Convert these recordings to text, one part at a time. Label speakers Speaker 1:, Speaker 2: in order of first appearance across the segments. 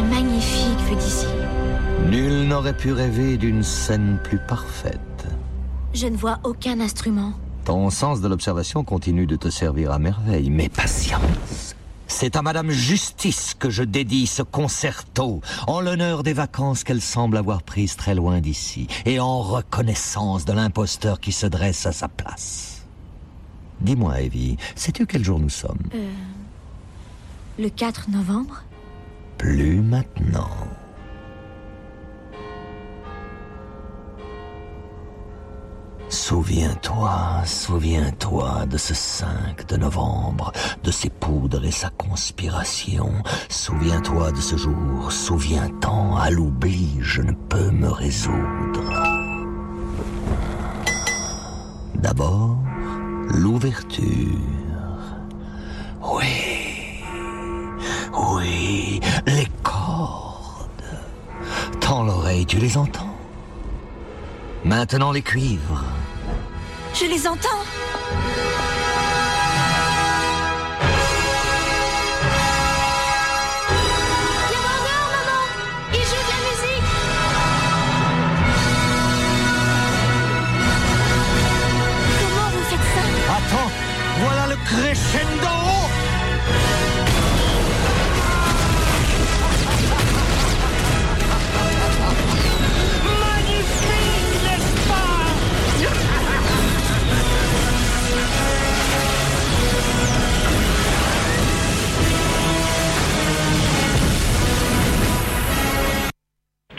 Speaker 1: C'est magnifique vu d'ici.
Speaker 2: Nul n'aurait pu rêver d'une scène plus parfaite.
Speaker 1: Je ne vois aucun instrument.
Speaker 2: Ton sens de l'observation continue de te servir à merveille, mais patience. C'est à Madame Justice que je dédie ce concerto, en l'honneur des vacances qu'elle semble avoir prises très loin d'ici, et en reconnaissance de l'imposteur qui se dresse à sa place. Dis-moi, Evie, sais-tu quel jour nous sommes?
Speaker 1: Euh, le 4 novembre
Speaker 2: Plus maintenant. Souviens-toi, souviens-toi de ce 5 de novembre, de ses poudres et sa conspiration. Souviens-toi de ce jour, souviens-t'en, à l'oubli, je ne peux me résoudre. D'abord, l'ouverture. Oui, oui, les cordes. Tends l'oreille, tu les entends Maintenant les cuivres.
Speaker 1: Je les entends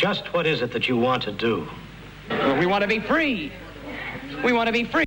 Speaker 3: Just what is it that you want to do?
Speaker 4: Well, we want to be free. We want to be free.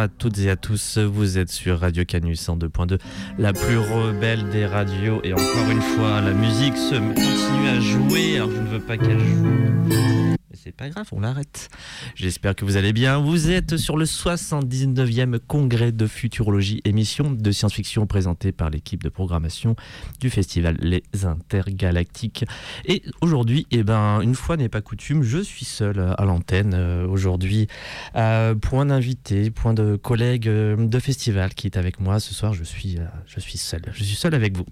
Speaker 5: À toutes et à tous. Vous êtes sur Radio Canus 102.2, la plus rebelle des radios. Et encore une fois, la musique se continue à jouer. Alors je ne veux pas qu'elle joue. Mais c'est pas grave, on l'arrête. J'espère que vous allez bien. Vous êtes sur le 79e congrès de futurologie, émission de science-fiction présentée par l'équipe de programmation du festival Les Intergalactiques. Et aujourd'hui, eh ben, une fois n'est pas coutume, je suis seul à l'antenne euh, aujourd'hui. Euh, point d'invité, point de collègue euh, de festival qui est avec moi ce soir. Je suis, euh, je suis seul. Je suis seul avec vous.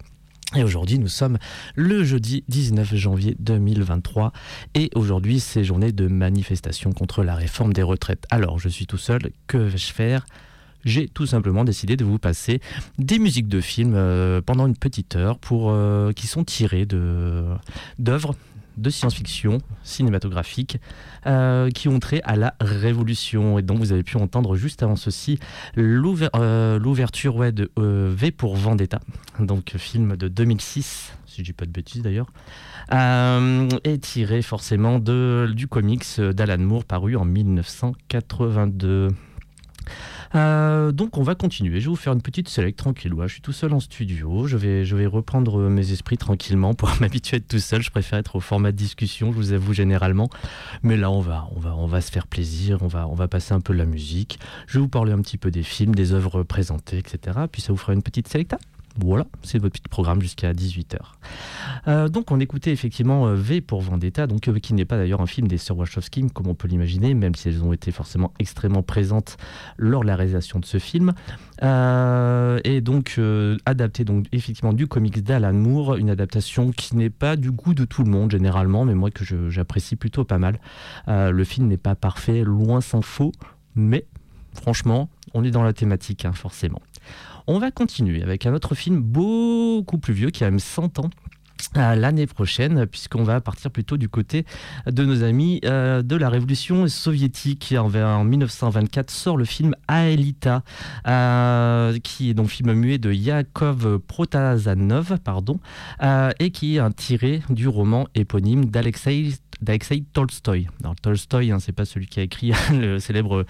Speaker 5: Et aujourd'hui, nous sommes le jeudi 19 janvier 2023. Et aujourd'hui, c'est journée de manifestation contre la réforme des retraites. Alors, je suis tout seul. Que vais-je faire? J'ai tout simplement décidé de vous passer des musiques de films euh, pendant une petite heure pour, euh, qui sont tirées d'œuvres de science-fiction cinématographique euh, qui ont trait à la Révolution. Et donc vous avez pu entendre juste avant ceci euh, l'ouverture de euh, V pour Vendetta, donc film de 2006, si je dis pas de bêtises d'ailleurs, et tiré forcément du comics d'Alan Moore paru en 1982. Euh, donc on va continuer. Je vais vous faire une petite select tranquille. Je suis tout seul en studio. Je vais, je vais reprendre mes esprits tranquillement pour m'habituer à être tout seul. Je préfère être au format de discussion, je vous avoue généralement. Mais là, on va, on va, on va se faire plaisir. On va, on va passer un peu de la musique. Je vais vous parler un petit peu des films, des œuvres présentées, etc. Puis ça vous fera une petite selecta. Voilà, c'est votre petit programme jusqu'à 18h. Euh, donc on écoutait effectivement euh, V pour Vendetta, donc euh, qui n'est pas d'ailleurs un film des sœurs Wachowski, comme on peut l'imaginer, même si elles ont été forcément extrêmement présentes lors de la réalisation de ce film. Euh, et donc adapté donc effectivement du comics d'Alan Moore, une adaptation qui n'est pas du goût de tout le monde généralement, mais moi que j'apprécie plutôt pas mal. Le film n'est pas parfait, loin s'en faut, mais franchement, on est dans la thématique hein, forcément. On va continuer avec un autre film beaucoup plus vieux qui a même 100 ans. L'année prochaine, puisqu'on va partir plutôt du côté de nos amis euh, de la révolution soviétique. En, en 1924 sort le film Aelita, euh, qui est donc film muet de Yakov Protazanov, pardon, euh, et qui est un tiré du roman éponyme d'Alexei d'Alexei Tolstoï. Alors Tolstoï, hein, c'est pas celui qui a écrit le célèbre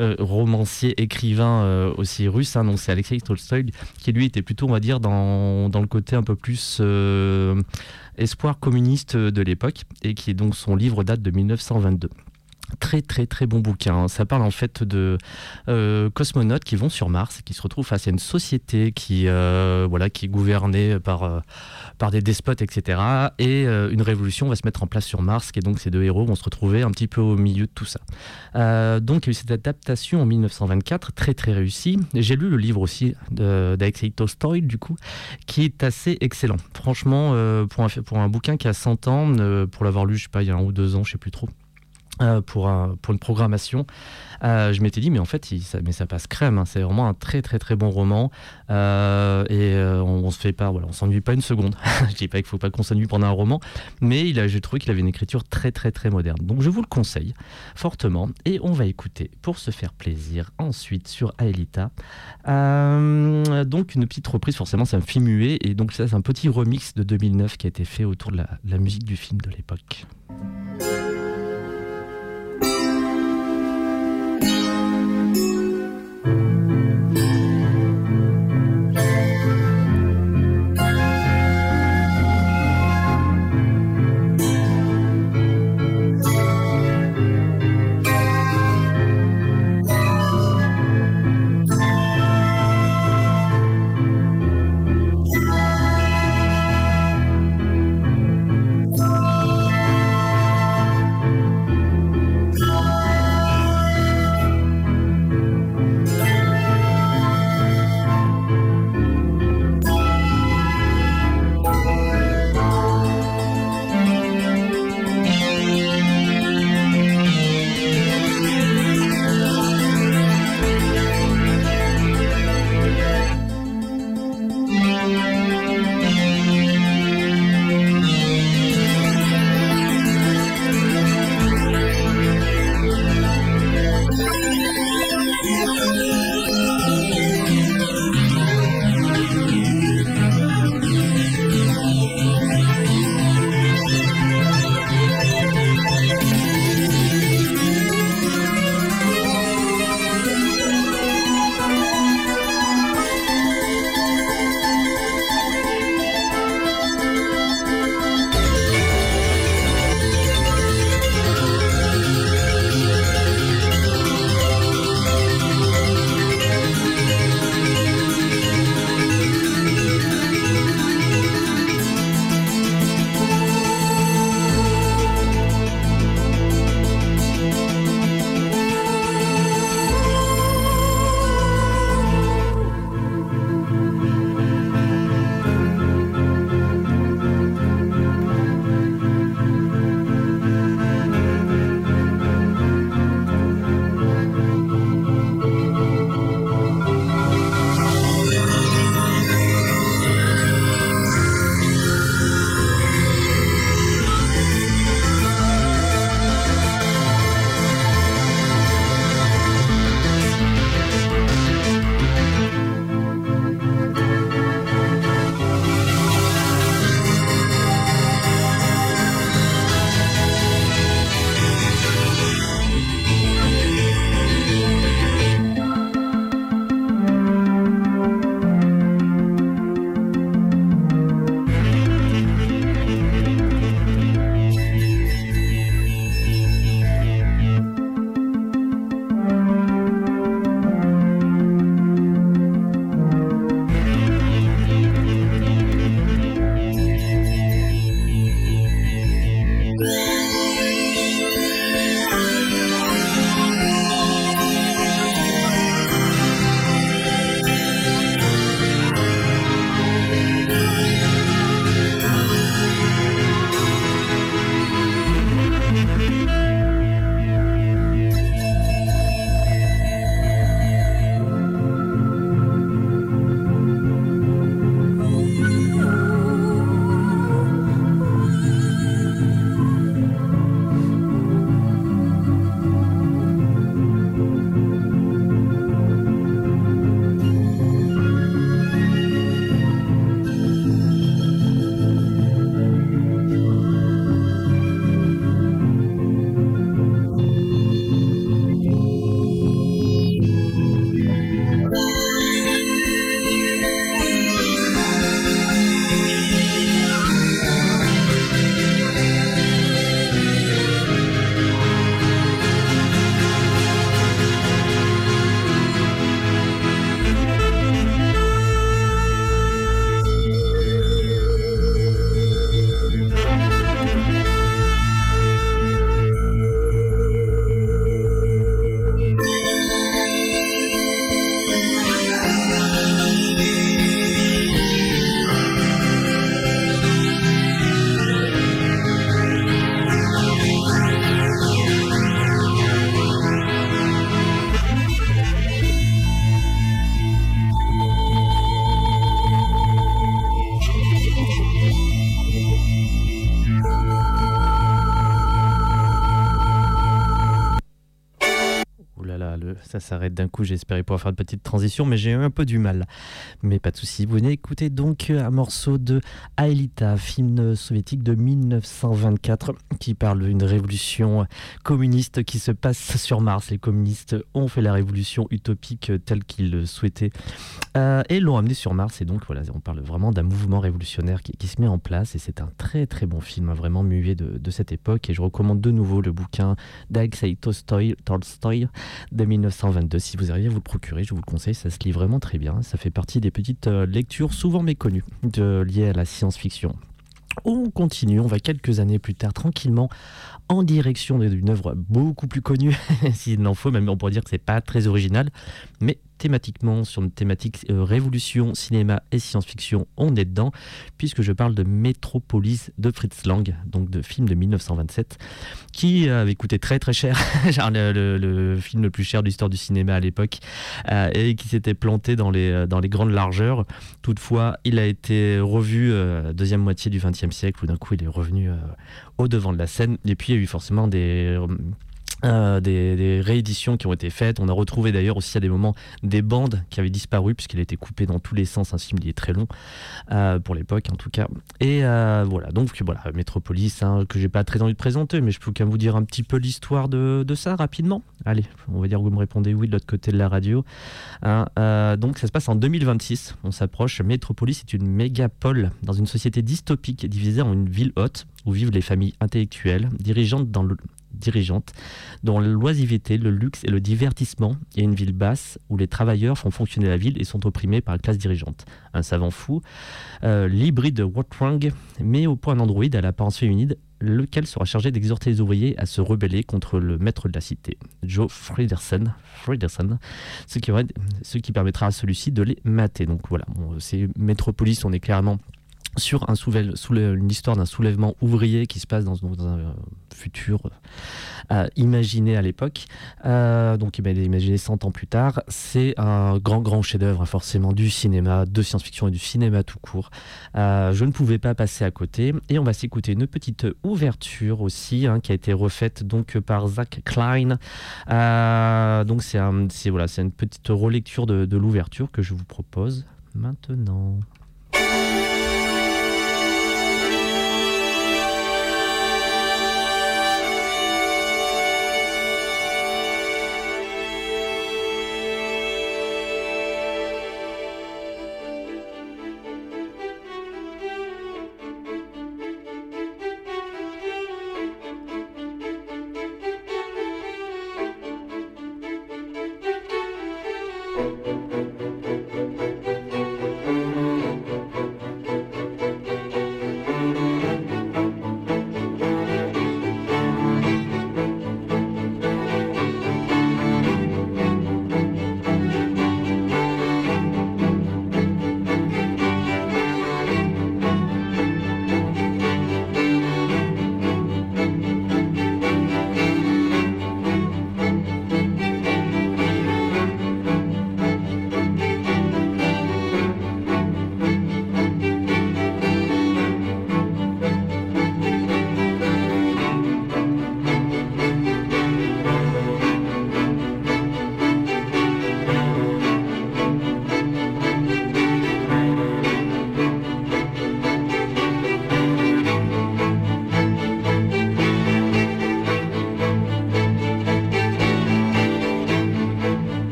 Speaker 5: euh, romancier écrivain euh, aussi russe, hein, c'est Alexei Tolstoï qui lui était plutôt, on va dire, dans, le côté un peu plus euh, espoir communiste de l'époque et qui donc son livre date de 1922 très très très bon bouquin. Ça parle en fait de euh, cosmonautes qui vont sur Mars et qui se retrouvent face à une société qui euh, voilà qui est gouvernée par euh, par des despotes etc. Et une révolution va se mettre en place sur Mars. Et donc ces deux héros vont se retrouver un petit peu au milieu de tout ça. donc il y a eu cette adaptation en 1924 très très réussie. J'ai lu le livre aussi d'Alexei Tolstoy du coup qui est assez excellent. Franchement pour un pour un bouquin qui a 100 ans pour l'avoir lu je sais pas il y a un ou deux ans je sais plus trop euh, pour, une programmation, euh, je m'étais dit, mais en fait, ça, mais ça passe crème. Hein. c'est vraiment un très, très, très bon roman. Euh, et on, se fait pas, on s'ennuie pas une seconde. je dis pas qu'il faut pas qu'on s'ennuie pendant un roman, mais j'ai trouvé qu'il avait une écriture très, très, très moderne. Donc, je vous le conseille fortement. Et on va écouter, pour se faire plaisir, ensuite sur Aelita. donc, une petite reprise, forcément, c'est un film muet. Et donc, ça, c'est un petit remix de 2009 qui a été fait autour de la musique du film de l'époque. S'arrête d'un coup. J'espérais pouvoir faire une petite transition, mais j'ai eu un peu du mal. Mais pas de souci. Vous venez écouter donc un morceau de Aelita, film soviétique de 1924, qui parle d'une révolution communiste qui se passe sur Mars. Les communistes ont fait la révolution utopique telle qu'ils le souhaitaient euh, et l'ont amené sur Mars. Et donc voilà, on parle vraiment d'un mouvement révolutionnaire qui, se met en place. Et c'est un très très bon film, hein, vraiment muet de, cette époque. Et je recommande de nouveau le bouquin d'Alexei Tolstoy, Tolstoy de 1922. Si vous arrivez à vous le procurer, je vous le conseille, ça se lit vraiment très bien. Ça fait partie des petites euh, lectures souvent méconnues liées à la science-fiction. On continue, on va quelques années plus tard tranquillement en direction d'une œuvre beaucoup plus connue, s'il en faut, même on pourrait dire que c'est pas très original, mais thématiquement sur une thématique euh, révolution, cinéma et science-fiction, on est dedans, puisque je parle de Métropolis de Fritz Lang, donc de film de 1927, qui avait coûté très très cher, le, film le plus cher de l'histoire du cinéma à l'époque, euh, et qui s'était planté dans les, euh, dans les grandes largeurs. Toutefois, il a été revu deuxième moitié du XXe siècle, où d'un coup il est revenu au devant de la scène, et puis il y a eu forcément des euh, des, rééditions qui ont été faites. On a retrouvé d'ailleurs aussi à des moments des bandes qui avaient disparu puisqu'il a été coupé dans tous les sens. Un film qui est très long euh, pour l'époque en tout cas. Et euh, voilà, donc voilà, Metropolis hein, que j'ai pas très envie de présenter, mais je peux quand même vous dire un petit peu l'histoire de, ça rapidement. Allez, on va dire que vous me répondez oui de l'autre côté de la radio. Hein, donc ça se passe en 2026. On s'approche. Metropolis est une mégapole dans une société dystopique divisée en une ville haute où vivent les familles intellectuelles dirigeantes dans le dirigeante, dont l'oisiveté, le luxe et le divertissement. Et une ville basse où les travailleurs font fonctionner la ville et sont opprimés par la classe dirigeante. Un savant fou, euh, l'hybride Watwang met au point un androïde à l'apparence féminine lequel sera chargé d'exhorter les ouvriers à se rebeller contre le maître de la cité, Joe ce, qui ce qui permettra à celui-ci de les mater. Donc voilà, c'est Metropolis, on est clairement sur un une histoire d'un soulèvement ouvrier qui se passe dans, un futur euh, imaginé à l'époque. Euh, donc, il est imaginé 100 ans plus tard. C'est un grand, grand chef-d'œuvre, forcément, du cinéma, de science-fiction et du cinéma tout court. Euh, je ne pouvais pas passer à côté. Et on va s'écouter une petite ouverture aussi, hein, qui a été refaite par Zach Klein. donc, c'est une petite relecture de l'ouverture que je vous propose maintenant.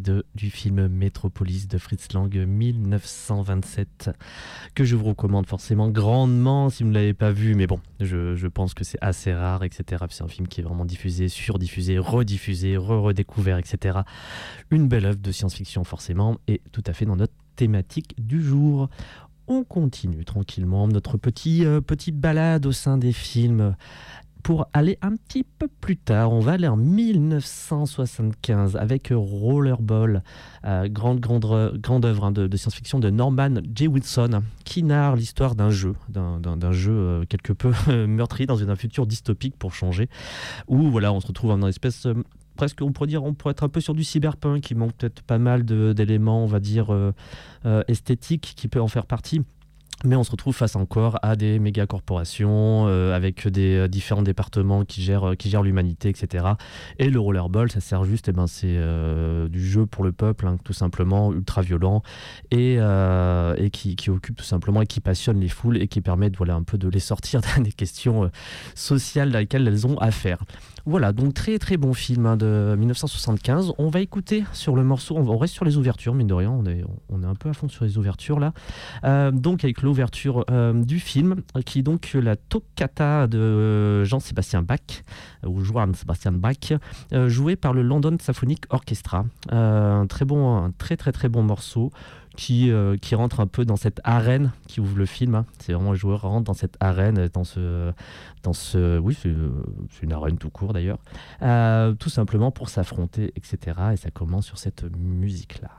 Speaker 5: Du film Metropolis de Fritz Lang 1927, que je vous recommande forcément grandement si vous ne l'avez pas vu, mais bon, je, pense que c'est assez rare, etc. C'est un film qui est vraiment diffusé, surdiffusé, rediffusé, re-redécouvert, etc. Une belle œuvre de science-fiction forcément, et tout à fait dans notre thématique du jour. On continue tranquillement notre petit, euh, petite balade au sein des films pour aller un petit peu plus tard. On va aller en 1975 avec Rollerball, euh, grande, grande, grande œuvre hein, de, science-fiction de Norman J. Wilson, qui narre l'histoire d'un jeu, d'un, jeu euh, quelque peu meurtri dans un futur dystopique pour changer, où voilà, on se retrouve dans une espèce euh, presque, on pourrait dire, on pourrait être un peu sur du cyberpunk, qui manque peut-être pas mal d'éléments, on va dire, esthétiques qui peut en faire partie. Mais on se retrouve face encore à des méga corporations euh, avec des euh, différents départements qui gèrent, euh, qui gèrent l'humanité, etc. Et le rollerball, ça sert juste, eh ben, c'est du jeu pour le peuple, hein, tout simplement, ultra violent, et, et qui, qui occupe tout simplement et qui passionne les foules et qui permet de, voilà, un peu de les sortir des questions sociales dans lesquelles elles ont affaire. Voilà, donc très très bon film hein, de 1975. On va écouter sur le morceau, on, reste sur les ouvertures, mine de rien, on est, un peu à fond sur les ouvertures là. Euh, donc avec l'ouverture euh, du film, qui est donc la toccata de Jean-Sébastien Bach, ou Johann Sebastian Bach, euh, joué par le London Symphonic Orchestra. Euh, un très bon, très très très bon morceau. Qui, euh, qui rentre un peu dans cette arène qui ouvre le film. hein. C'est vraiment joueur rentre dans cette arène, dans ce, dans ce, oui, c'est euh, une arène tout court d'ailleurs, Euh, tout simplement pour s'affronter, etc. Et ça commence sur cette musique-là.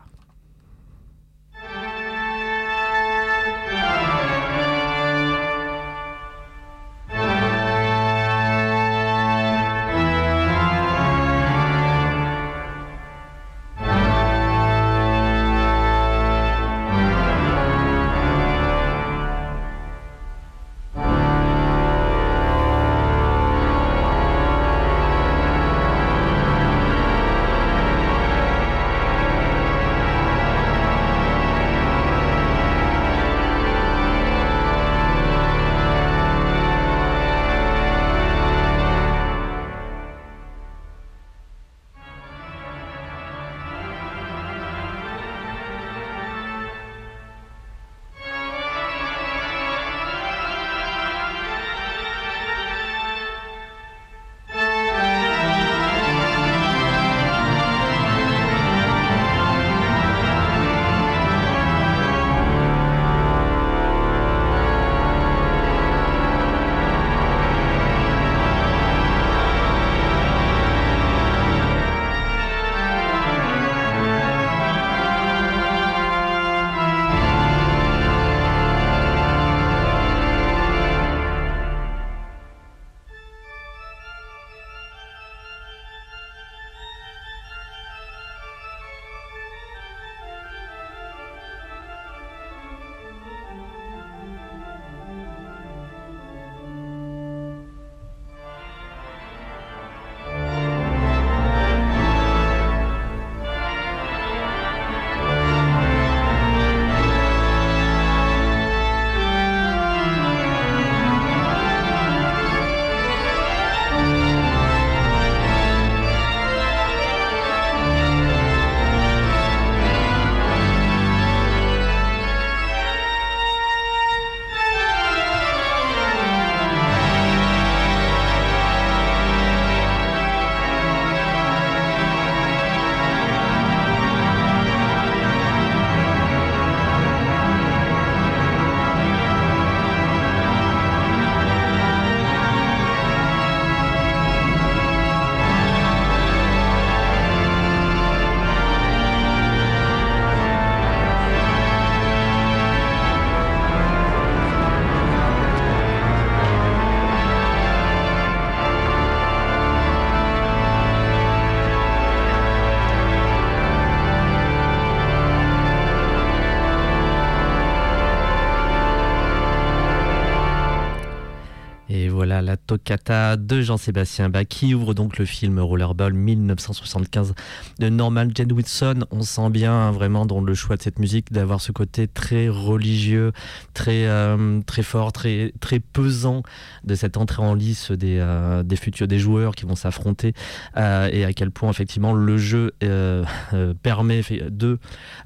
Speaker 5: Toccata de Jean-Sébastien Bach qui ouvre donc le film Rollerball 1975 de Norman Jewison. On sent bien hein, vraiment dans le choix de cette musique d'avoir ce côté très religieux, très euh, très fort, très pesant de cette entrée en lice des euh, futurs des joueurs qui vont s'affronter euh, et à quel point effectivement le jeu permet de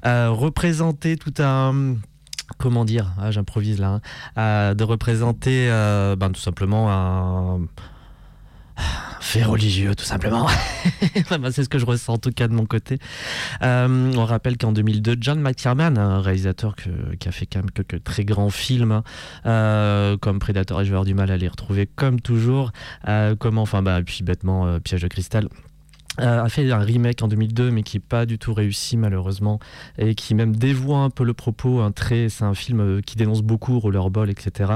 Speaker 5: représenter tout un comment dire, ah, j'improvise là, hein, de représenter euh, ben, tout simplement un fait religieux tout simplement. c'est ce que je ressens en tout cas de mon côté. Euh, on rappelle qu'en 2002, John McTiernan, un réalisateur qui a fait quand même quelques très grands films, euh, comme Predator et Je vais avoir du mal à les retrouver comme toujours. comment, enfin, bah, puis bêtement, Piège de cristal. Euh, a fait un remake en 2002 mais qui n'est pas du tout réussi malheureusement et qui même dévoie un peu le propos un très c'est un film euh, qui dénonce beaucoup Rollerball etc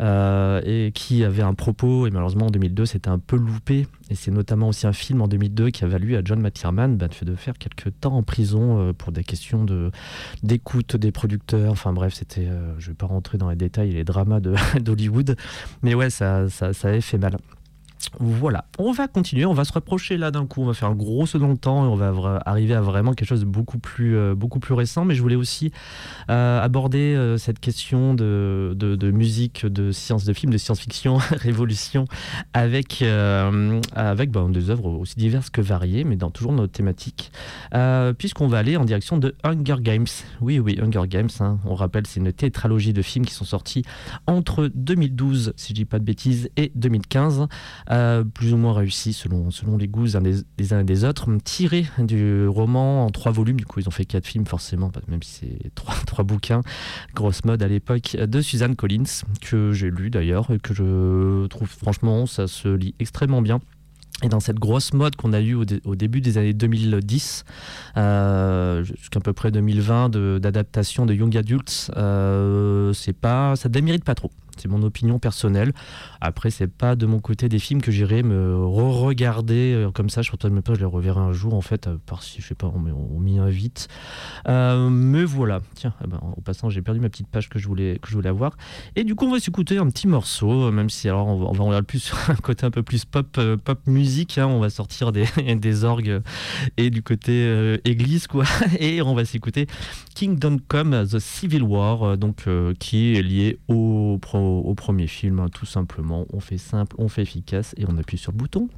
Speaker 5: euh, et qui avait un propos et malheureusement en 2002 c'était un peu loupé. Et c'est notamment aussi un film en 2002 qui a valu à John McTiernan bah, de faire quelques temps en prison pour des questions de d'écoute des producteurs. Enfin bref c'était je vais pas rentrer dans les détails les dramas d'Hollywood mais ouais ça, ça, ça avait fait mal voilà, on va continuer, on va se rapprocher là d'un coup, on va faire un gros saut dans le temps et on va arriver à vraiment quelque chose de beaucoup plus, euh, récent. Mais je voulais aussi euh, aborder euh, cette question de, musique, de science, de film, de science-fiction, révolution, avec, bah, des œuvres aussi diverses que variées, mais dans toujours notre thématique, puisqu'on va aller en direction de Hunger Games. Oui, oui, Hunger Games, hein. on rappelle, c'est une tétralogie de films qui sont sortis entre 2012, si je dis pas de bêtises, et 2015 plus ou moins réussi selon, selon les goûts des, uns et des autres, tiré du roman en trois volumes. Du coup, ils ont fait quatre films forcément, même si c'est trois, trois bouquins. Grosse mode à l'époque de Suzanne Collins, que j'ai lu d'ailleurs, et que je trouve franchement, ça se lit extrêmement bien. Et dans cette grosse mode qu'on a eue au, début des années 2010, euh, jusqu'à peu près 2020, d'adaptation de, young adults, euh, c'est pas, ça démérite pas trop. C'est mon opinion personnelle. Après, c'est pas de mon côté des films que j'irai me re-regarder euh, comme ça. Je ne même pas, je les reverrai un jour en fait, par si je sais pas, on, m'y invite. Euh, mais voilà. Tiens, eh ben, au passant, j'ai perdu ma petite page que je voulais avoir. Et du coup, on va s'écouter un petit morceau, même si alors on va, on va plus sur un côté un peu plus pop euh, pop musique. Hein. on va sortir des, des orgues et du côté église quoi. Et on va s'écouter Kingdom Come The Civil War, donc qui est lié au pro au, premier film, hein, tout simplement. On fait simple, on fait efficace et on appuie sur le bouton.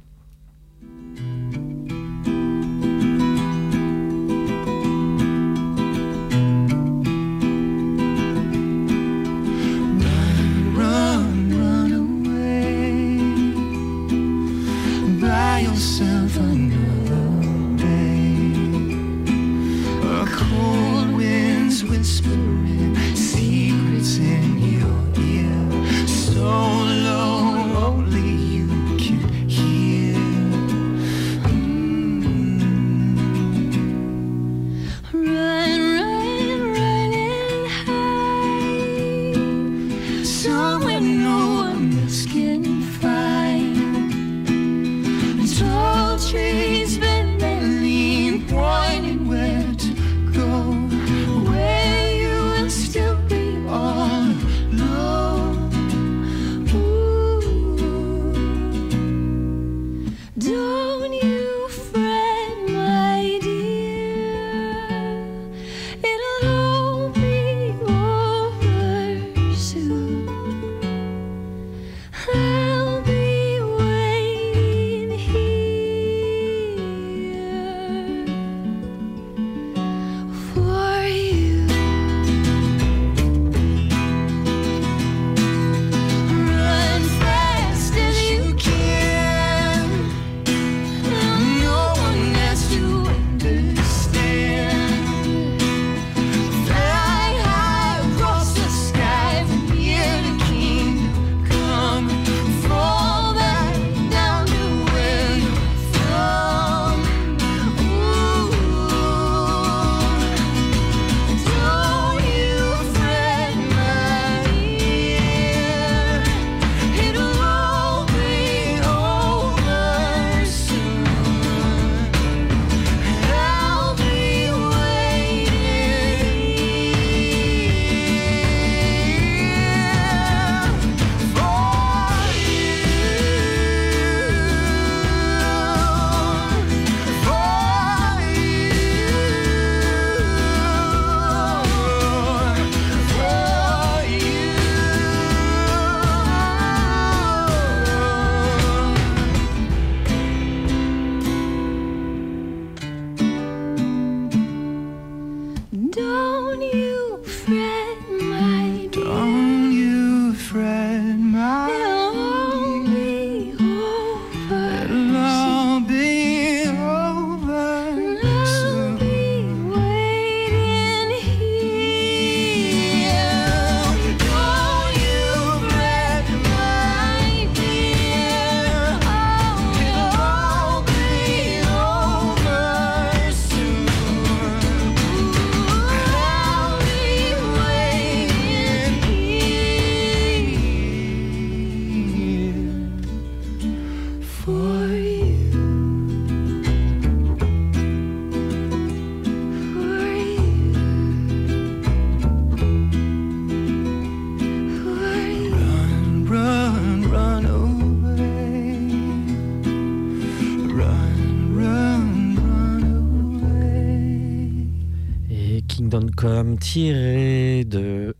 Speaker 5: Tiré de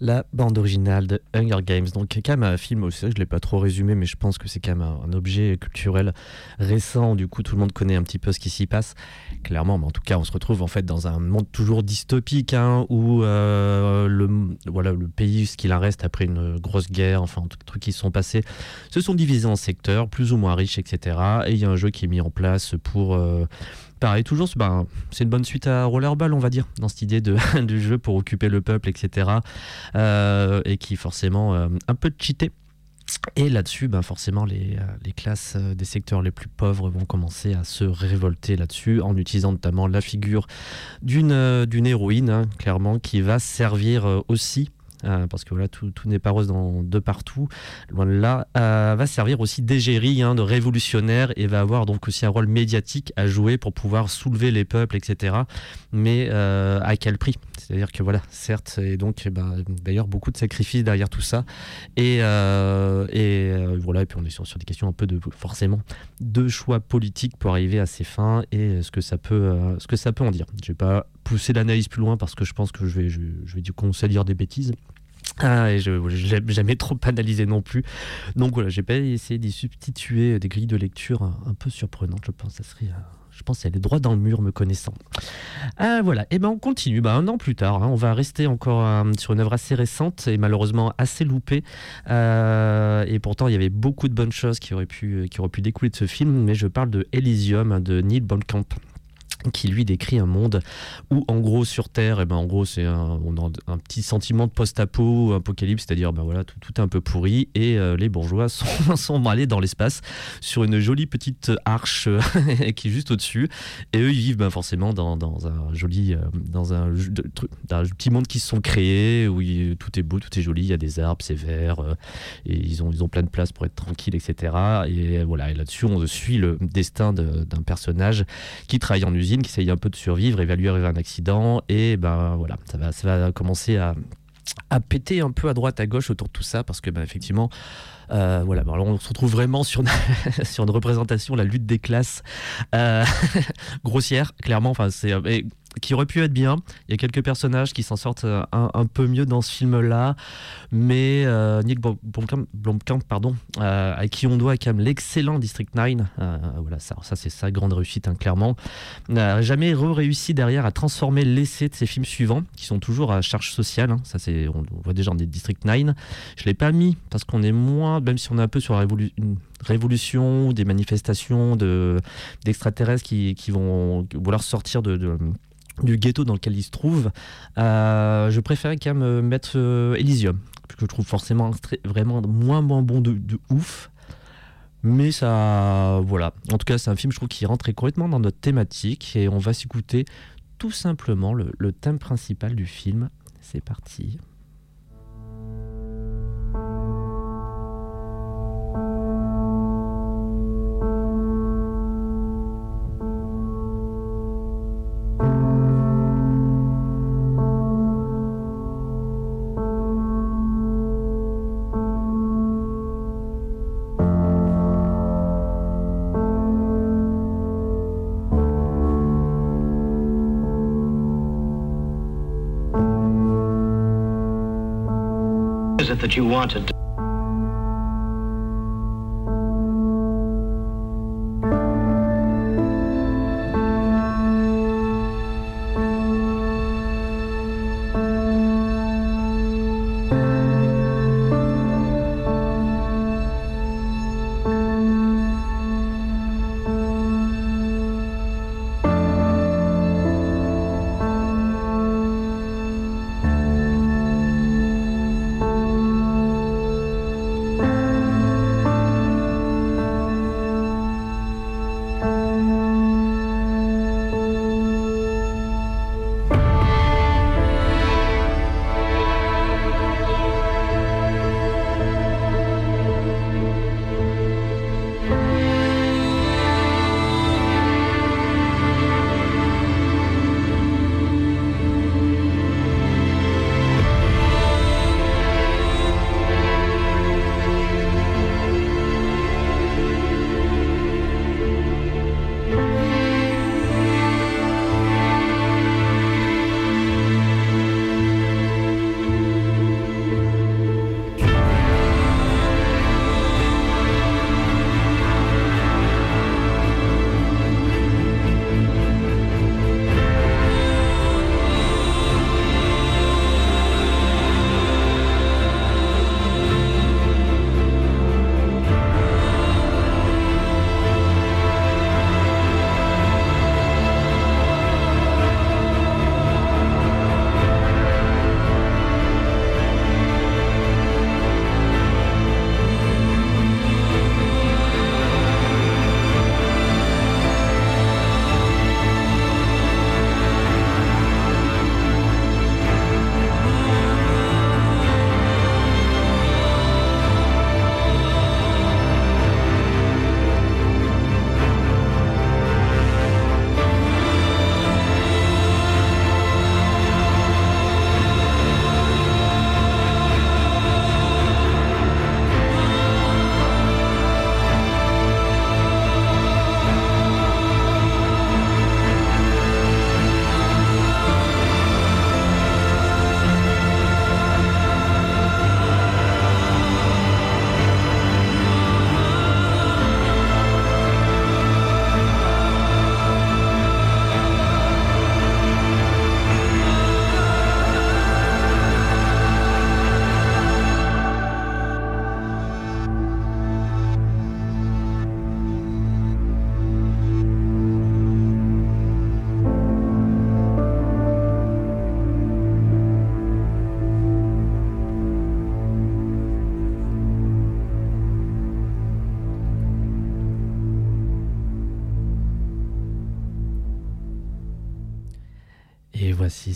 Speaker 5: la bande originale de Hunger Games. Donc, quand même un film aussi, je ne l'ai pas trop résumé, mais je pense que c'est quand même un, objet culturel récent. Du coup, tout le monde connaît un petit peu ce qui s'y passe. Clairement, mais en tout cas, on se retrouve en fait dans un monde toujours dystopique hein, où euh, le, voilà, le pays, ce qu'il en reste après une grosse guerre, enfin, tous les trucs qui sont passés, se sont divisés en secteurs, plus ou moins riches, etc. Et il y a un jeu qui est mis en place pour. Euh, pareil, toujours, ben, c'est une bonne suite à Rollerball, on va dire, dans cette idée de, du jeu pour occuper le peuple, etc. Euh, et qui forcément euh, un peu cheaté. Et là-dessus, ben forcément, les, euh, classes des secteurs les plus pauvres vont commencer à se révolter là-dessus, en utilisant notamment la figure d'une d'une héroïne, hein, clairement, qui va servir aussi euh, parce que voilà, tout, n'est pas rose dans, de partout, loin de là, euh, va servir aussi d'égérie, hein, de révolutionnaire, et va avoir donc aussi un rôle médiatique à jouer pour pouvoir soulever les peuples, etc. Mais euh, à quel prix? C'est-à-dire que voilà, certes, et donc eh ben, d'ailleurs beaucoup de sacrifices derrière tout ça, et, et voilà, et puis on est sur, des questions un peu de forcément de choix politiques pour arriver à ces fins et ce que ça peut, ce que ça peut en dire. Je vais pas pousser l'analyse plus loin parce que je pense que je vais, je, je vais du dire des bêtises. Ah, et je n'ai jamais trop analysé non plus. Donc voilà, j'ai pas essayé d'y substituer des grilles de lecture un, peu surprenantes. Je pense ça serait. Euh, je pense qu'elle est droit dans le mur, me connaissant. Ah, voilà, et eh ben on continue. Bah, un an plus tard, hein, on va rester encore euh, sur une œuvre assez récente et malheureusement assez loupée. Euh, et pourtant, il y avait beaucoup de bonnes choses qui auraient pu, qui pu découler de ce film. Mais je parle de Elysium de Neil Blomkamp qui lui décrit un monde où en gros sur Terre et eh ben en gros c'est un, on un petit sentiment de post-apo apocalypse c'est-à-dire ben voilà tout, tout, est un peu pourri et euh, les bourgeois sont, sont allés dans l'espace sur une jolie petite arche qui est juste au-dessus. Et eux ils vivent ben forcément dans, dans un joli euh, dans un, un, petit monde qui se sont créés où tout est beau tout est joli il y a des arbres c'est vert euh, et ils ont ils ont plein de place pour être tranquille etc et voilà et là-dessus on suit le destin d'un personnage qui travaille en usine qui essaye un peu de survivre, évaluer un accident, et ben voilà, ça va, ça va commencer à, à péter un peu à droite à gauche autour de tout ça parce que ben, effectivement euh, voilà ben, on se retrouve vraiment sur une, sur une représentation la lutte des classes euh, grossière clairement enfin c'est qui aurait pu être bien. Il y a quelques personnages qui s'en sortent euh, un, peu mieux dans ce film-là, mais euh, Nick Blomkamp, pardon, euh, à qui on doit quand même l'excellent District 9, voilà, ça, ça c'est sa grande réussite, hein, clairement, n'a jamais réussi derrière à transformer l'essai de ses films suivants, qui sont toujours à charge sociale. Hein. ça c'est, on, voit déjà dans District 9. Je l'ai pas mis parce qu'on est moins, même si on est un peu sur la une révolution, des manifestations de d'extraterrestres qui, vont vouloir sortir de du ghetto dans lequel il se trouve, euh, je préférais quand même euh, mettre euh, Elysium, que je trouve forcément vraiment moins, moins bon de, ouf. Mais ça, voilà. En tout cas, c'est un film, je trouve, qui rentrait complètement dans notre thématique et on va s'écouter tout simplement le thème principal du film. C'est parti.
Speaker 3: You wanted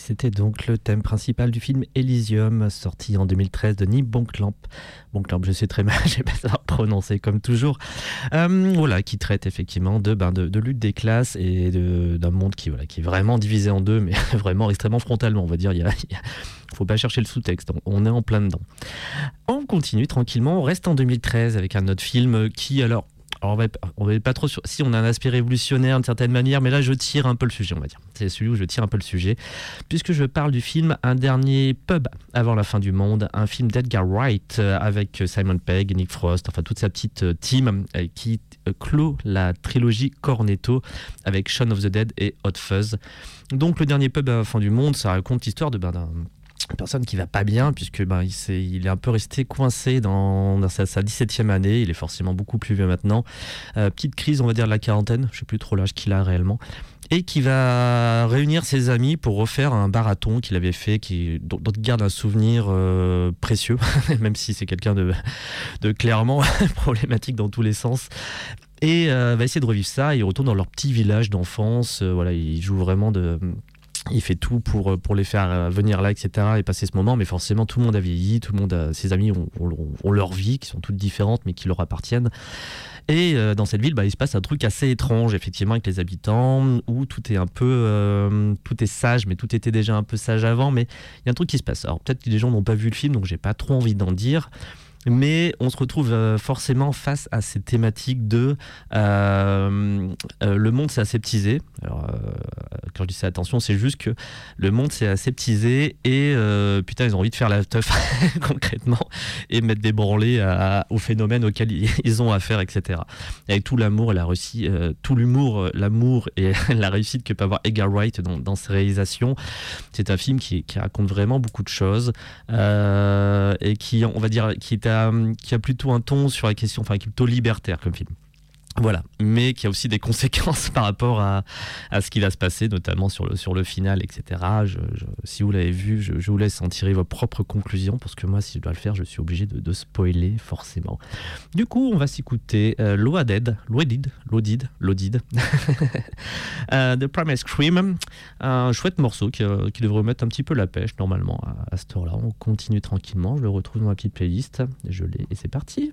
Speaker 5: c'était donc le thème principal du film Elysium, sorti en 2013 de Neil Bonklamp. Bonklamp, je sais très mal, j'ai pas savoir prononcer comme toujours. Euh, voilà, qui traite effectivement de, ben, lutte des classes et d'un monde qui, est vraiment divisé en deux, mais vraiment extrêmement frontalement, on va dire. Il y faut pas chercher le sous-texte, on est en plein dedans. On continue tranquillement, on reste en 2013 avec un autre film qui, alors, alors on va, pas trop sur. Si on a un aspect révolutionnaire d'une certaine manière, mais là je tire un peu le sujet, on va dire. C'est celui où je tire un peu le sujet, puisque je parle du film Un dernier pub avant la fin du monde, un film d'Edgar Wright euh, avec Simon Pegg, Nick Frost, enfin toute sa petite euh, team euh, qui clôt la trilogie Cornetto avec Shaun of the Dead et Hot Fuzz. Donc le dernier pub à la fin du monde, ça raconte l'histoire de ben, personne qui va pas bien puisque ben, il, est, un peu resté coincé dans, sa, 17e année, il est forcément beaucoup plus vieux maintenant. Euh, petite crise, on va dire, de la quarantaine, je sais plus trop l'âge qu'il a réellement. Et qui va réunir ses amis pour refaire un marathon qu'il avait fait, qui, dont, il garde un souvenir euh, précieux, même si c'est quelqu'un de, clairement problématique dans tous les sens et euh, va essayer de revivre ça. Il retourne dans leur petit village d'enfance. voilà, il joue vraiment de, il fait tout pour, euh, pour les faire euh, venir là, etc. et passer ce moment. Mais forcément, tout le monde a vieilli, tout le monde, a, ses amis ont, leur vie, qui sont toutes différentes, mais qui leur appartiennent. Et euh, dans cette ville, bah, il se passe un truc assez étrange, effectivement, avec les habitants, où tout est un peu, tout est sage, mais tout était déjà un peu sage avant. Mais il y a un truc qui se passe. Alors peut-être que les gens n'ont pas vu le film, donc j'ai pas trop envie d'en dire mais on se retrouve euh, forcément face à ces thématiques de euh, euh, le monde s'est aseptisé. Alors, quand je dis ça, attention, c'est juste que le monde s'est aseptisé et putain, ils ont envie de faire la teuf concrètement et mettre des branlés au phénomène auquel ils ont affaire, etc. Avec tout l'amour la réussite, tout l'humour, l'amour et la réussite que peut avoir Edgar Wright dans, ses réalisations. C'est un film qui, qui, raconte vraiment beaucoup de choses et qui, on va dire, qui est à qui a plutôt un ton sur la question, enfin qui est plutôt libertaire comme film. Voilà, mais qui a aussi des conséquences par rapport à, à, ce qui va se passer, notamment sur le, sur le final, etc. si vous l'avez vu, je, vous laisse en tirer vos propres conclusions, parce que moi, si je dois le faire, je suis obligé de, de spoiler, forcément. Du coup, on va s'écouter euh, Loaded, Loaded, Loaded, Loaded, euh, The Primal Scream, un chouette morceau qui, euh, qui, devrait mettre un petit peu la pêche, normalement, à, à ce tour-là. On continue tranquillement, je le retrouve dans ma petite playlist, je et c'est parti.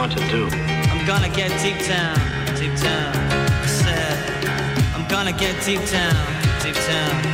Speaker 6: Want to do?
Speaker 7: I'm gonna get deep down, deep down. I Said, I'm gonna get deep down, deep down.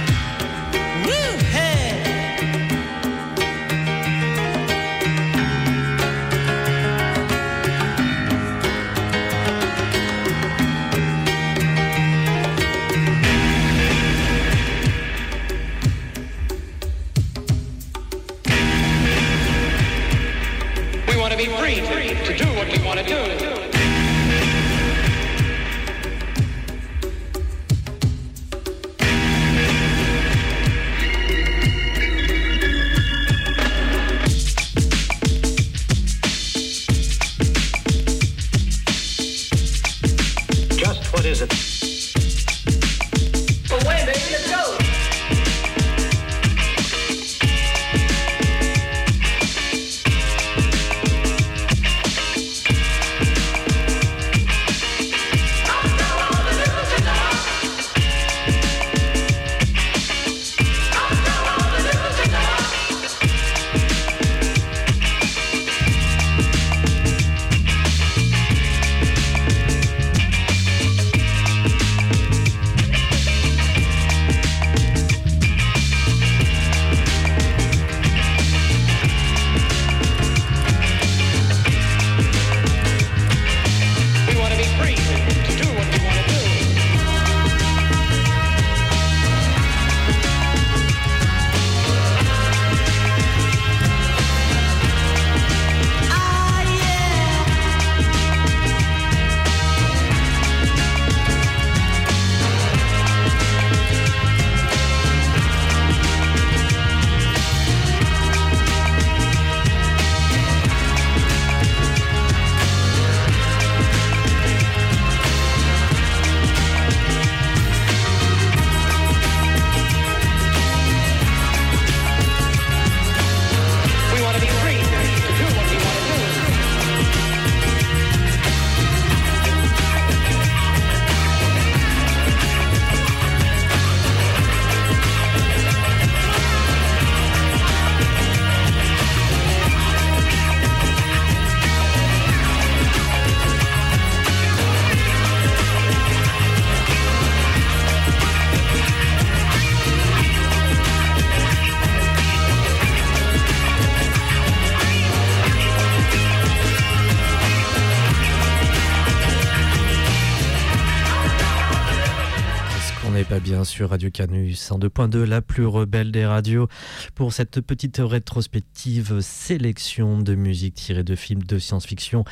Speaker 5: Sur Radio Canus 102.2, la plus rebelle des radios, pour cette petite rétrospective sélection de musique tirée de films de science-fiction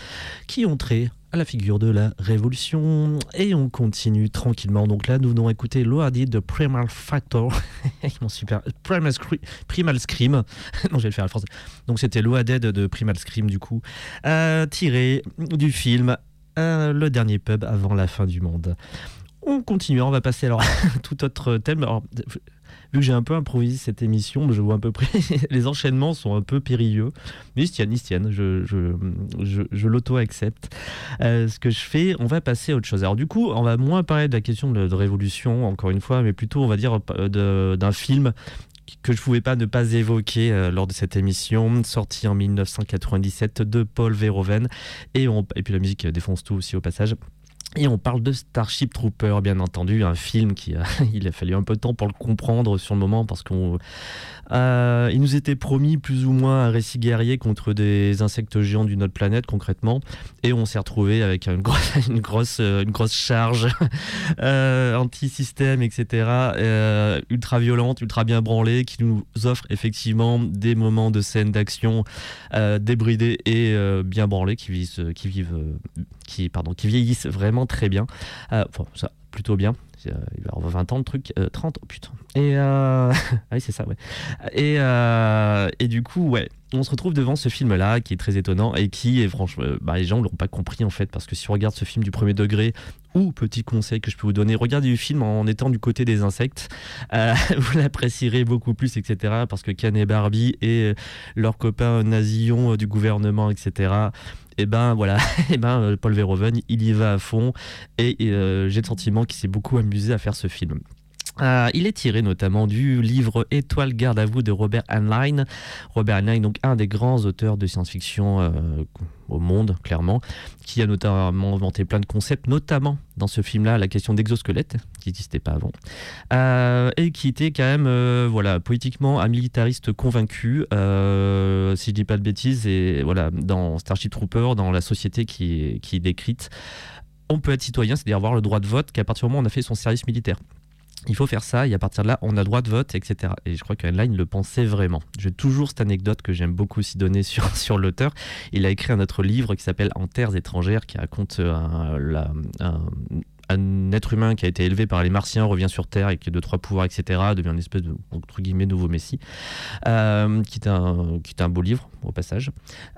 Speaker 5: qui ont trait à la figure de la révolution. Et on continue tranquillement. Donc là, nous venons écouter Loaded de Primal Factor. Super. Primal, Scre- Primal Scream. non, je vais le faire en français. Donc c'était Loaded de Primal Scream, du coup, euh, tiré du film euh, Le dernier pub avant la fin du monde. On continue, on va passer alors à tout autre thème. Alors, vu que j'ai un peu improvisé cette émission, je vois à peu près les enchaînements sont un peu périlleux, mais ils tiennent, ils tiennent, je, je, je, l'auto-accepte. Euh, ce que je fais, on va passer à autre chose. Alors du coup, on va moins parler de la question de, révolution, encore une fois, mais plutôt on va dire euh, d'un film que je ne pouvais pas ne pas évoquer euh, lors de cette émission, sorti en 1997 de Paul Verhoeven, et, on, et puis la musique défonce tout aussi au passage. Et on parle de Starship Trooper, bien entendu, un film qui a, fallu un peu de temps pour le comprendre sur le moment parce qu'on, euh, il nous était promis plus ou moins un récit guerrier contre des insectes géants d'une autre planète concrètement, et on s'est retrouvé avec une grosse, charge euh, anti-système, etc., euh, ultra violente, ultra bien branlée, qui nous offre effectivement des moments de scène d'action euh, débridés et bien branlés, qui, vivent, qui vieillissent vraiment très bien. Euh, ça, plutôt bien. Euh, Il va avoir 20 ans, le truc. Euh, 30, oh putain. Et. euh, ah oui, c'est ça, ouais. Et, euh, et du coup, ouais. On se retrouve devant ce film-là qui est très étonnant et qui est franchement. euh, Bah, les gens ne l'ont pas compris en fait, parce que si on regarde ce film du premier degré, ou petit conseil que je peux vous donner, regardez du film en étant du côté des insectes. Vous l'apprécierez beaucoup plus, etc. Parce que Ken et Barbie et leurs copains nazillons du gouvernement, etc. Et ben voilà, et ben euh, Paul Verhoeven, il y va à fond et j'ai le sentiment qu'il s'est beaucoup amusé à faire ce film. Euh, il est tiré notamment du livre Étoile garde à vous de Robert Heinlein. Robert Heinlein, donc un des grands auteurs de science-fiction euh, au monde, clairement, qui a notamment inventé plein de concepts, notamment dans ce film-là, la question d'exosquelette, qui n'existait pas avant, euh, et qui était quand même, voilà, politiquement un militariste convaincu, si je dis pas de bêtises, et voilà, dans Starship Trooper, dans la société qui qui est décrite, on peut être citoyen, c'est-à-dire avoir le droit de vote qu'à partir du moment où on a fait son service militaire il faut faire ça, et à partir de là, on a droit de vote, etc. Et je crois qu'Heinlein le pensait vraiment. J'ai toujours cette anecdote que j'aime beaucoup aussi donner sur, l'auteur. Il a écrit un autre livre qui s'appelle En terres étrangères, qui raconte un, la, un, être humain qui a été élevé par les martiens revient sur Terre et qui a deux trois pouvoirs etc devient une espèce de nouveau messie euh, qui est un qui est un beau livre au passage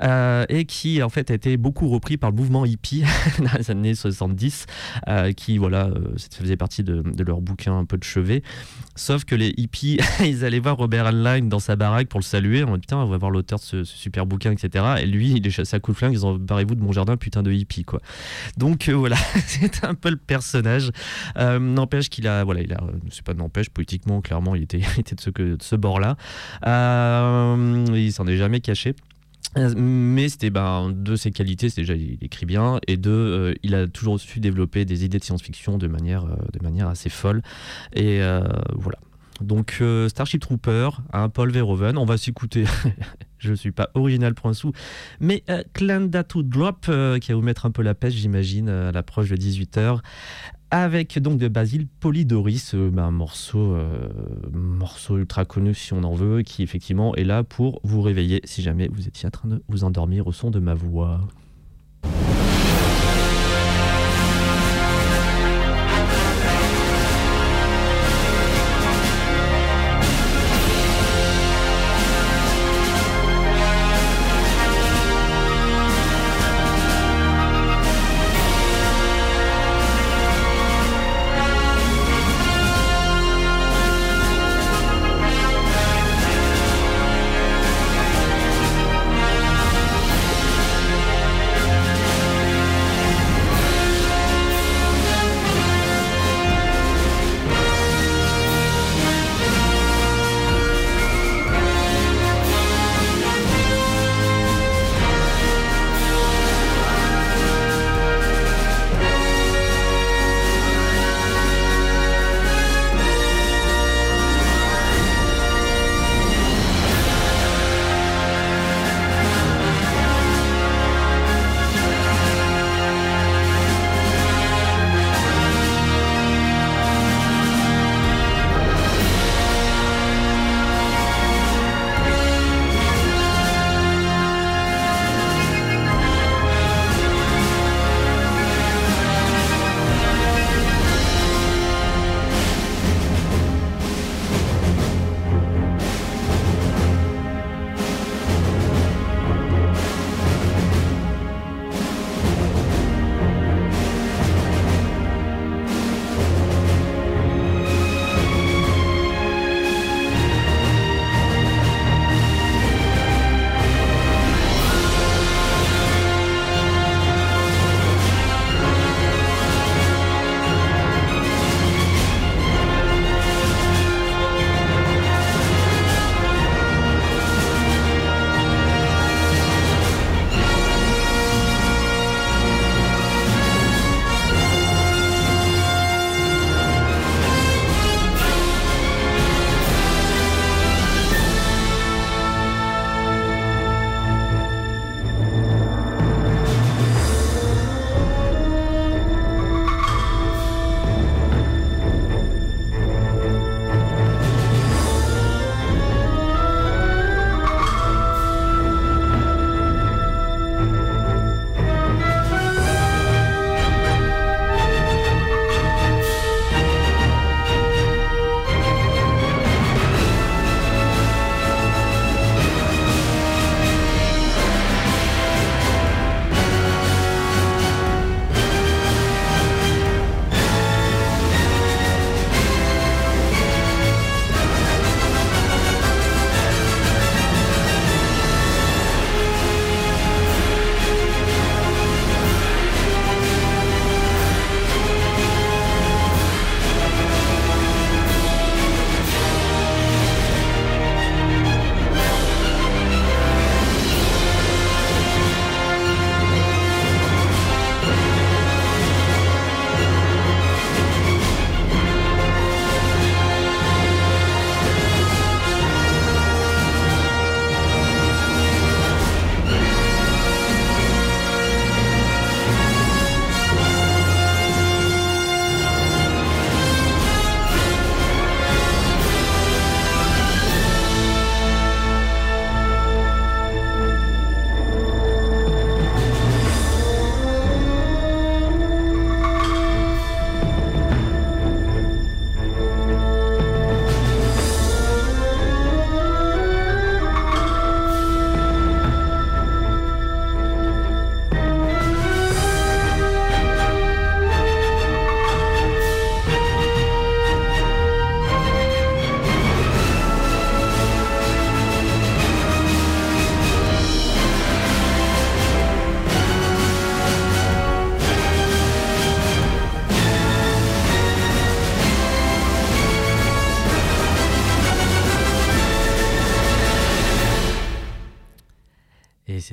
Speaker 5: euh, et qui en fait a été beaucoup repris par le mouvement hippie dans les années 70 euh, qui voilà ça faisait partie de, leur bouquin un peu de chevet sauf que les hippies ils allaient voir Robert Heinlein dans sa baraque pour le saluer en disant putain on va voir l'auteur de ce, super bouquin etc et lui il est chassé à coup de flingue ils ont barrez-vous de mon jardin putain de hippie quoi donc voilà c'est un peu le personnage. Euh, n'empêche qu'il a, voilà, il a, c'est pas n'empêche, politiquement, clairement, il était, de ce, bord-là. Euh, il s'en est jamais caché. Mais c'était ben, de ses qualités, c'est déjà il écrit bien, et de euh, il a toujours su développer des idées de science-fiction de manière, de manière assez folle. Et voilà. Donc Starship Trooper, un Paul Verhoeven, on va s'écouter je ne suis pas original pour un sou. Mais euh, to Drop, euh, qui va vous mettre un peu la pêche, j'imagine, euh, à l'approche de 18h. Avec donc de Basile Polydoris, euh, ben, un morceau, morceau ultra connu si on en veut, qui effectivement est là pour vous réveiller si jamais vous étiez en train de vous endormir au son de ma voix.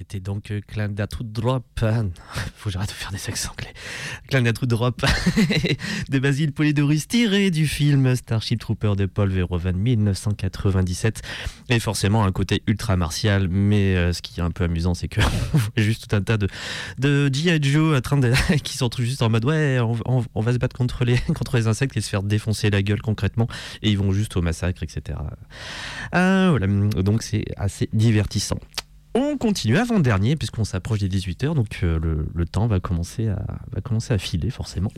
Speaker 5: C'était donc euh, Drop. Faut que j'arrête de faire des accents anglais. Drop de Basile Polidoris tiré du film Starship Trooper de Paul Verhoeven 1997. Et forcément un côté ultra martial, mais euh, ce qui est un peu amusant, c'est que juste tout un tas de, de G.I. Joe qui sont juste en mode ouais, on, va se battre contre les, contre les insectes et se faire défoncer la gueule concrètement. Et ils vont juste au massacre, etc. Euh. Donc c'est assez divertissant. On continue avant-dernier, puisqu'on s'approche des 18h, donc euh, le, le, temps va commencer, à, va commencer à filer forcément.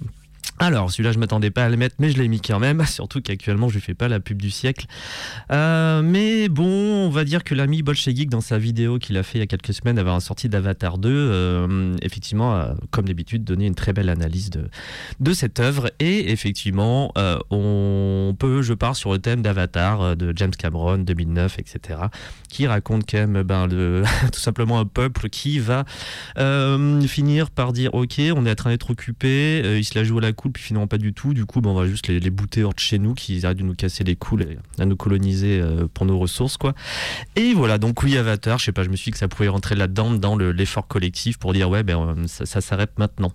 Speaker 5: Alors, celui-là, je m'attendais pas à le mettre, mais je l'ai mis quand même. Surtout qu'actuellement, je ne fais pas la pub du siècle. Euh, mais bon, on va dire que l'ami Bolshevik, dans sa vidéo qu'il a fait il y a quelques semaines avant la sortie d'Avatar 2, euh, effectivement, a, comme d'habitude, donné une très belle analyse de, de cette œuvre. Et effectivement, euh, on peut, je pars sur le thème d'Avatar de James Cameron 2009, etc., qui raconte quand même ben, tout simplement un peuple qui va finir par dire Ok, on est en train d'être occupé, il se la joue à la cool, puis finalement pas du tout. Du coup, ben, on va juste les, bouter hors de chez nous, qu'ils arrêtent de nous casser les couilles, à nous coloniser euh, pour nos ressources, quoi. Et voilà, donc oui, Avatar, je sais pas, je me suis dit que ça pouvait rentrer là-dedans, dans l'effort collectif pour dire, ouais, ben, ça, ça s'arrête maintenant.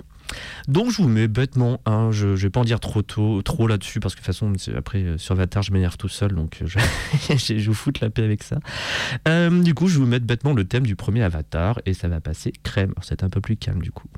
Speaker 5: Donc je vous mets bêtement, je, vais pas en dire trop tôt, trop là-dessus parce que de toute façon après euh, sur Avatar je m'énerve tout seul donc je, je vous foutre la paix avec ça. Euh, du coup je vais vous mettre bêtement le thème du premier Avatar et ça va passer crème. C'est un peu plus calme du coup.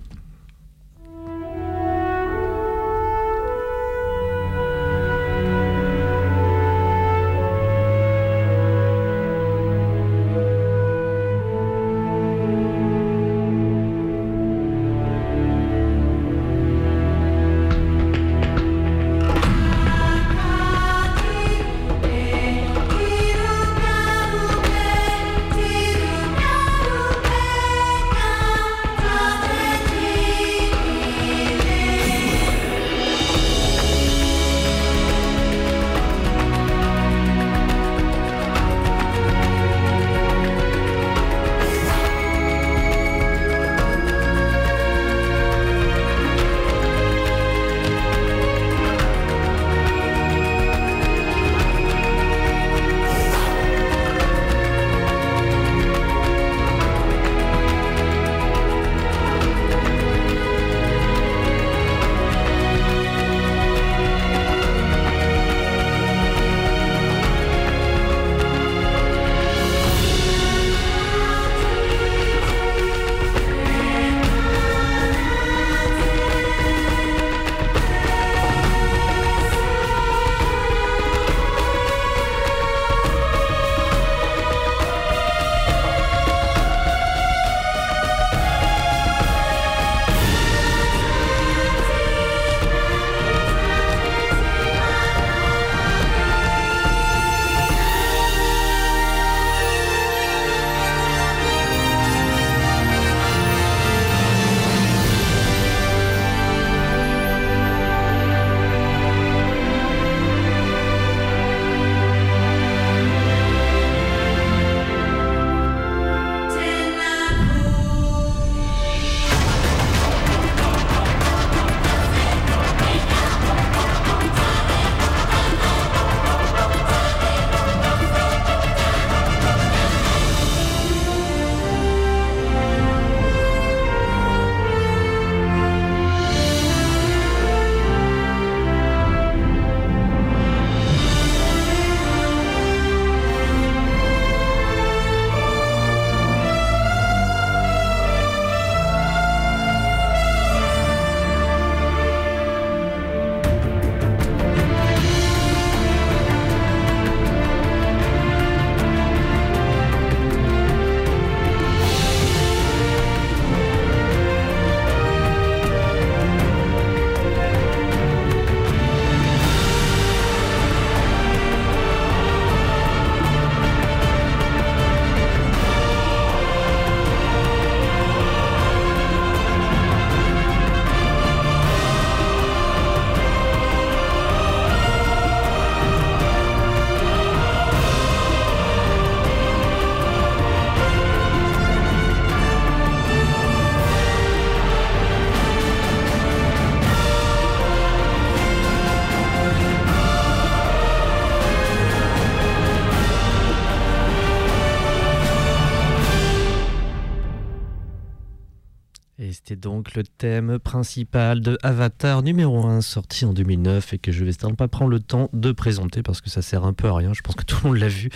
Speaker 5: Le thème principal de Avatar numéro 1 sorti en 2009 et que je vais certainement pas prendre le temps de présenter parce que ça sert un peu à rien, je pense que tout le monde l'a vu.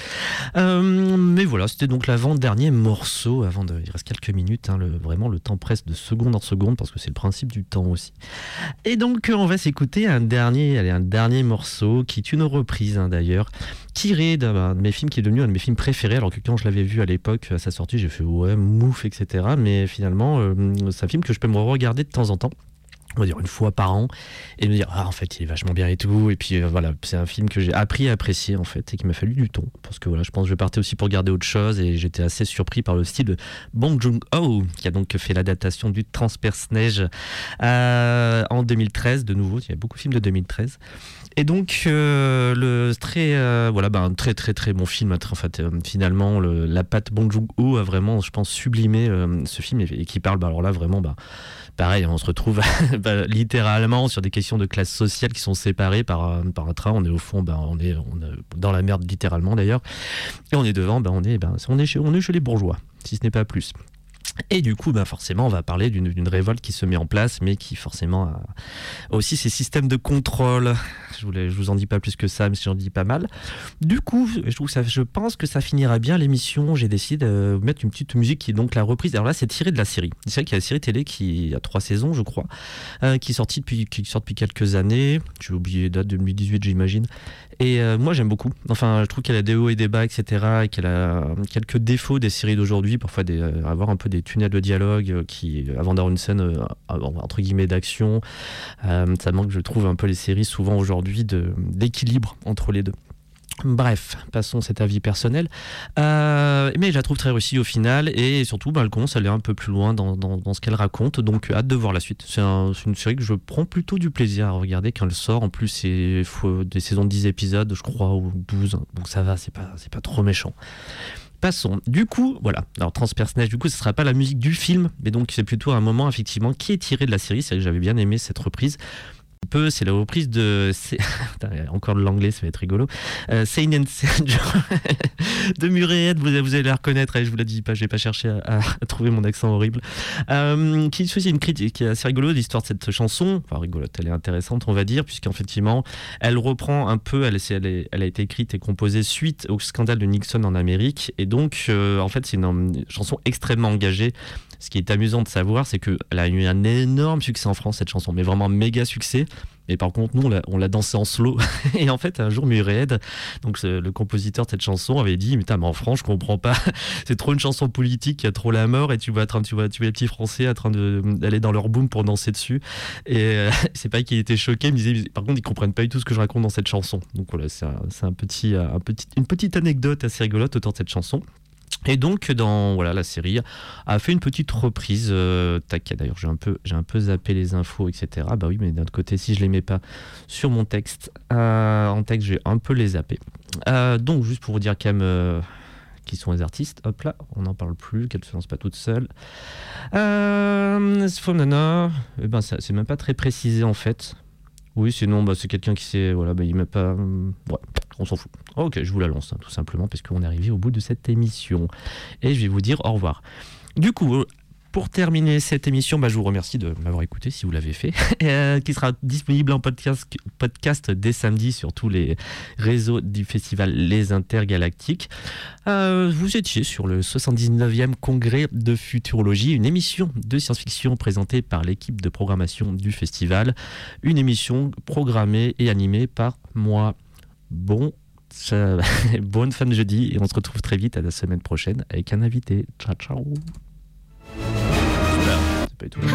Speaker 5: Euh, mais voilà, c'était donc l'avant-dernier morceau, avant de, il reste quelques minutes, hein, vraiment le temps presse de seconde en seconde parce que c'est le principe du temps aussi. Et donc on va s'écouter un dernier, allez, un dernier morceau qui est une reprise hein, d'ailleurs, tiré d'un de mes films qui est devenu un de mes films préférés alors que quand je l'avais vu à l'époque à sa sortie j'ai fait ouais mouf etc mais finalement euh, c'est un film que je peux me regarder de temps en temps on va dire une fois par an et me dire ah en fait il est vachement bien et tout. Et puis euh, voilà c'est un film que j'ai appris à apprécier en fait et qui m'a fallu du temps. Parce que voilà je pense que je partais aussi pour regarder autre chose et j'étais assez surpris par le style de Bong Joon-ho qui a donc fait l'adaptation du Transperce-Neige euh, en 2013 de nouveau. Il y a beaucoup de films de 2013 et donc euh, le très voilà un très très très bon film en fait finalement le, la patte Bong Joon-ho a vraiment je pense sublimé ce film et, qui parle bah, alors là vraiment bah pareil, on se retrouve bah, littéralement sur des questions de classe sociale qui sont séparées par, un- par un train. On est au fond, bah, on, est, dans la merde littéralement d'ailleurs. Et on est devant, bah, on, est, on, est chez, on est chez les bourgeois, si ce n'est pas plus. Et du coup, bah forcément, on va parler d'une révolte qui se met en place, mais qui forcément a aussi ses systèmes de contrôle. Je, voulais, vous en dis pas plus que ça, mais j'en dis pas mal. Du coup, je, pense que ça finira bien l'émission. J'ai décidé de mettre une petite musique qui est donc la reprise. Alors là, c'est tiré de la série. C'est vrai qu'il y a la série télé qui a trois saisons, je crois, euh, qui, est sortie depuis, qui sort depuis quelques années. J'ai oublié date 2018, j'imagine. Et euh, moi, j'aime beaucoup. Enfin, je trouve qu'elle a des hauts et des bas, etc. Et qu'elle a quelques défauts des séries d'aujourd'hui. Parfois, des, euh, avoir un peu des tunnels de dialogue euh, qui, avant d'avoir une scène, entre guillemets, d'action, ça manque, je trouve, un peu les séries souvent aujourd'hui d'équilibre entre les deux. Bref, passons cet avis personnel. Euh, mais je la trouve très réussie au final et surtout, bah, elle commence à un peu plus loin dans, ce qu'elle raconte. Donc, hâte de voir la suite. C'est un- c'est une série que je prends plutôt du plaisir à regarder quand elle sort. En plus, c'est des saisons de 10 épisodes, je crois, ou 12. Donc, ça va, c'est pas, pas trop méchant. Passons. Du coup, voilà. Alors, Transpersonnage, du coup, ce sera pas la musique du film, mais donc c'est plutôt un moment, effectivement, qui est tiré de la série. C'est que j'avais bien aimé cette reprise. Peu, c'est la reprise de. encore de l'anglais, ça va être rigolo. Euh, Sage de Muriel, vous, vous allez la reconnaître, je vous la dis pas, j'ai pas cherché à, trouver mon accent horrible. Euh, qui faisait une critique qui est assez rigolo l'histoire de cette chanson. Enfin, rigolote, elle est intéressante, on va dire, puisqu'effectivement, elle reprend un peu, elle, elle, elle a été écrite et composée suite au scandale de Nixon en Amérique. Et donc, euh, en fait, c'est une chanson extrêmement engagée. Ce qui est amusant de savoir, c'est qu'elle a eu un énorme succès en France, cette chanson, mais vraiment un méga succès. Et par contre, nous, on l'a- dansé en slow. Et en fait, un jour, Murred, donc le compositeur de cette chanson, avait dit, mais, mais en France, je comprends pas. C'est trop une chanson politique qui a trop la mort et tu vois, tu vois, tu les petits Français en train d'aller dans leur boom pour danser dessus. Et euh, c'est pas qu'il était choqué, mais il disait, par contre, ils comprennent pas du tout ce que je raconte dans cette chanson. Donc voilà, c'est un, un petit, une petite anecdote assez rigolote autour de cette chanson. Et donc dans voilà la série a fait une petite reprise. Euh, tac, d'ailleurs j'ai un peu j'ai un peu zappé les infos etc. Bah oui mais d'un autre côté si je les mets pas sur mon texte euh, en texte j'ai un peu les zappé. Euh, donc juste pour vous dire quand même qui sont les artistes. Hop là on n'en parle plus qu'elle se lance pas toute seule. Euh, Sfonana, eh ben c'est même pas très précisé en fait. Oui, sinon, bah, c'est quelqu'un qui sait. Voilà, bah, il met pas. hum, Ouais, on s'en fout. Ok, je vous la lance, hein, tout simplement, parce qu'on est arrivé au bout de cette émission. Et je vais vous dire au revoir. Du coup, pour terminer cette émission, bah, je vous remercie de m'avoir écouté si vous l'avez fait, euh, qui sera disponible en podcast, podcast dès samedi sur tous les réseaux du festival Les Intergalactiques. Euh, vous étiez sur le 79e congrès de futurologie, une émission de science-fiction présentée par l'équipe de programmation du festival, une émission programmée et animée par moi. Bon, bonne fin de jeudi et on se retrouve très vite à la semaine prochaine avec un invité. Ciao ciao. Super, c'est pas du tout le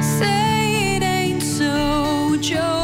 Speaker 1: Say it ain't so, Joe,